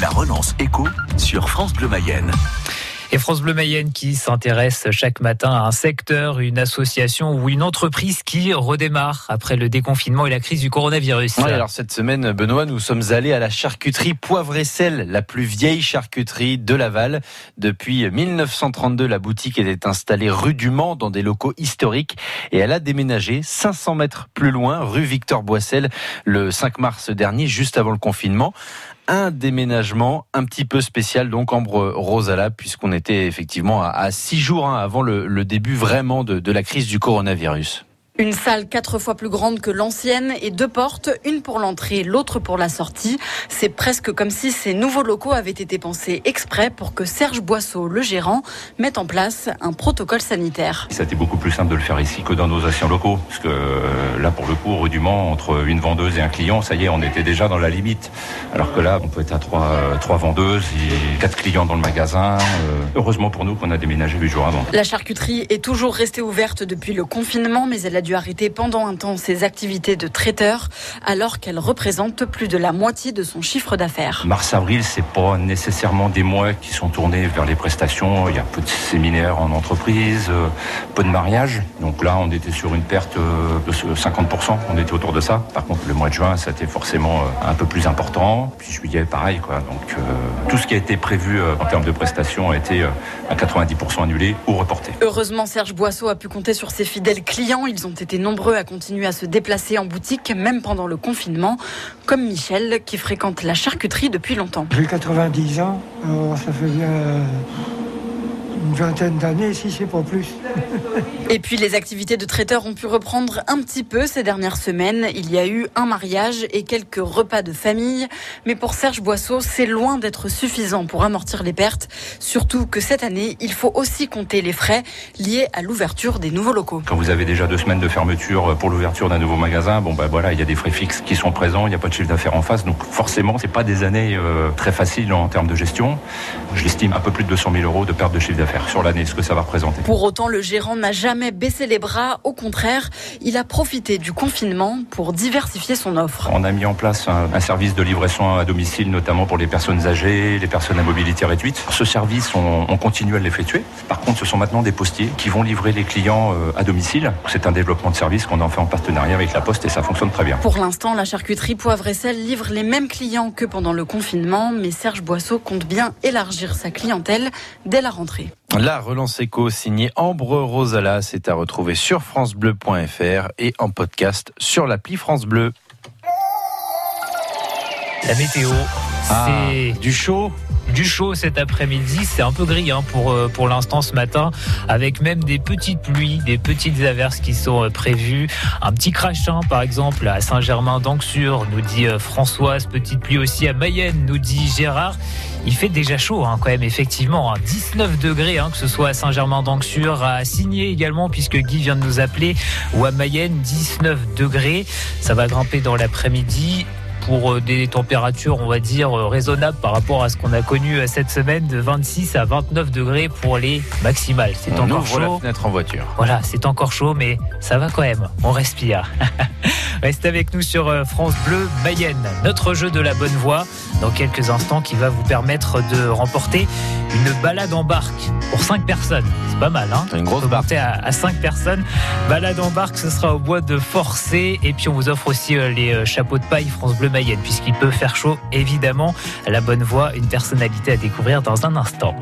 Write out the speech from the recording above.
La relance écho sur France Bleu Mayenne. Et France Bleu Mayenne qui s'intéresse chaque matin à un secteur, une association ou une entreprise qui redémarre après le déconfinement et la crise du coronavirus. Ouais, alors cette semaine, Benoît, nous sommes allés à la charcuterie Poivre et Sel, la plus vieille charcuterie de Laval. Depuis 1932, la boutique était installée rue du Mans dans des locaux historiques et elle a déménagé 500 mètres plus loin, rue Victor Boissel, le 5 mars dernier, juste avant le confinement un déménagement un petit peu spécial, donc Ambre Rosala, puisqu'on était effectivement à, six jours hein, avant le, début vraiment de la crise du coronavirus. Une salle quatre fois plus grande que l'ancienne et deux portes, une pour l'entrée, l'autre pour la sortie. C'est presque comme si ces nouveaux locaux avaient été pensés exprès pour que Serge Boisseau, le gérant, mette en place un protocole sanitaire. Ça a été beaucoup plus simple de le faire ici que dans nos anciens locaux, parce que euh, là, pour le coup, rue entre une vendeuse et un client, ça y est, on était déjà dans la limite. Alors que là, on peut être à trois, euh, trois vendeuses et quatre clients dans le magasin. Euh, heureusement pour nous qu'on a déménagé huit jours avant. La charcuterie est toujours restée ouverte depuis le confinement, mais elle a dû arrêter pendant un temps ses activités de traiteur, alors qu'elle représente plus de la moitié de son chiffre d'affaires. Mars-avril, c'est pas nécessairement des mois qui sont tournés vers les prestations. Il y a peu de séminaires en entreprise, euh, peu de mariages. Donc là, on était sur une perte euh, de 50%. On était autour de ça. Par contre, le mois de juin, c'était forcément euh, un peu plus important. Puis juillet, pareil, quoi. Donc tout ce qui a été prévu en termes de prestations a été à 90% annulé ou reporté. Heureusement, Serge Boisseau a pu compter sur ses fidèles clients. Ils ont été nombreux à continuer à se déplacer en boutique, même pendant le confinement, comme Michel, qui fréquente la charcuterie depuis longtemps. J'ai 90 ans, ça fait bien une vingtaine d'années, si c'est pas plus. Et puis les activités de traiteur ont pu reprendre un petit peu ces dernières semaines. Il y a eu un mariage et quelques repas de famille. Mais pour Serge Boisseau, c'est loin d'être suffisant pour amortir les pertes. Surtout que cette année, il faut aussi compter les frais liés à l'ouverture des nouveaux locaux. Quand vous avez déjà deux semaines de fermeture pour l'ouverture d'un nouveau magasin, bon ben voilà, il y a des frais fixes qui sont présents, il n'y a pas de chiffre d'affaires en face. Donc forcément, c'est pas des années euh, très faciles en termes de gestion. Je l'estime un peu plus de 200 000 euros de perte de chiffre d'affaires sur l'année, ce que ça va représenter. Pour autant, le gérant n'a jamais baissé les bras. Au contraire, il a profité du confinement pour diversifier son offre. On a mis en place un, service de livraison à domicile, notamment pour les personnes âgées, les personnes à mobilité réduite. Ce service, on, continue à l'effectuer. Par contre, ce sont maintenant des postiers qui vont livrer les clients euh, à domicile. C'est un développement de service qu'on en fait en partenariat avec la Poste et ça fonctionne très bien. Pour l'instant, la charcuterie Poivre et Sel livre les mêmes clients que pendant le confinement, mais Serge Boisseau compte bien élargir sa clientèle dès la rentrée. La relance éco signée Ambre Rosala, c'est à retrouver sur francebleu.fr et en podcast sur l'appli France Bleu. La météo, ah, c'est du chaud du chaud cet après-midi. C'est un peu gris hein, pour, euh, pour l'instant ce matin, avec même des petites pluies, des petites averses qui sont euh, prévues. Un petit crachin, par exemple, à Saint-Germain d'Anxur, nous dit euh, Françoise. Petite pluie aussi à Mayenne, nous dit Gérard. Il fait déjà chaud hein, quand même, effectivement. 19 hein. degrés, que ce soit à Saint-Germain d'Anxur, à Signé également, puisque Guy vient de nous appeler, ou à Mayenne, 19 degrés. Ça va grimper dans l'après-midi pour euh, des températures, on va dire, euh, raisonnables par rapport à ce qu'on a connu euh, cette semaine de 26 à 29 degrés pour les maximales. C'est encore chaud. la fenêtre en voiture. Voilà, c'est encore chaud, mais ça va quand même. On respire. Restez avec nous sur France Bleu Mayenne, notre jeu de la bonne voie, dans quelques instants, qui va vous permettre de remporter une balade en barque pour 5 personnes. Pas mal, hein C'est une grosse barque. À, à 5 personnes. Balade en barque, ce sera au bois de Forcé. Et puis on vous offre aussi les chapeaux de paille France Bleu Mayenne, puisqu'il peut faire chaud, évidemment. La bonne voix, une personnalité à découvrir dans un instant.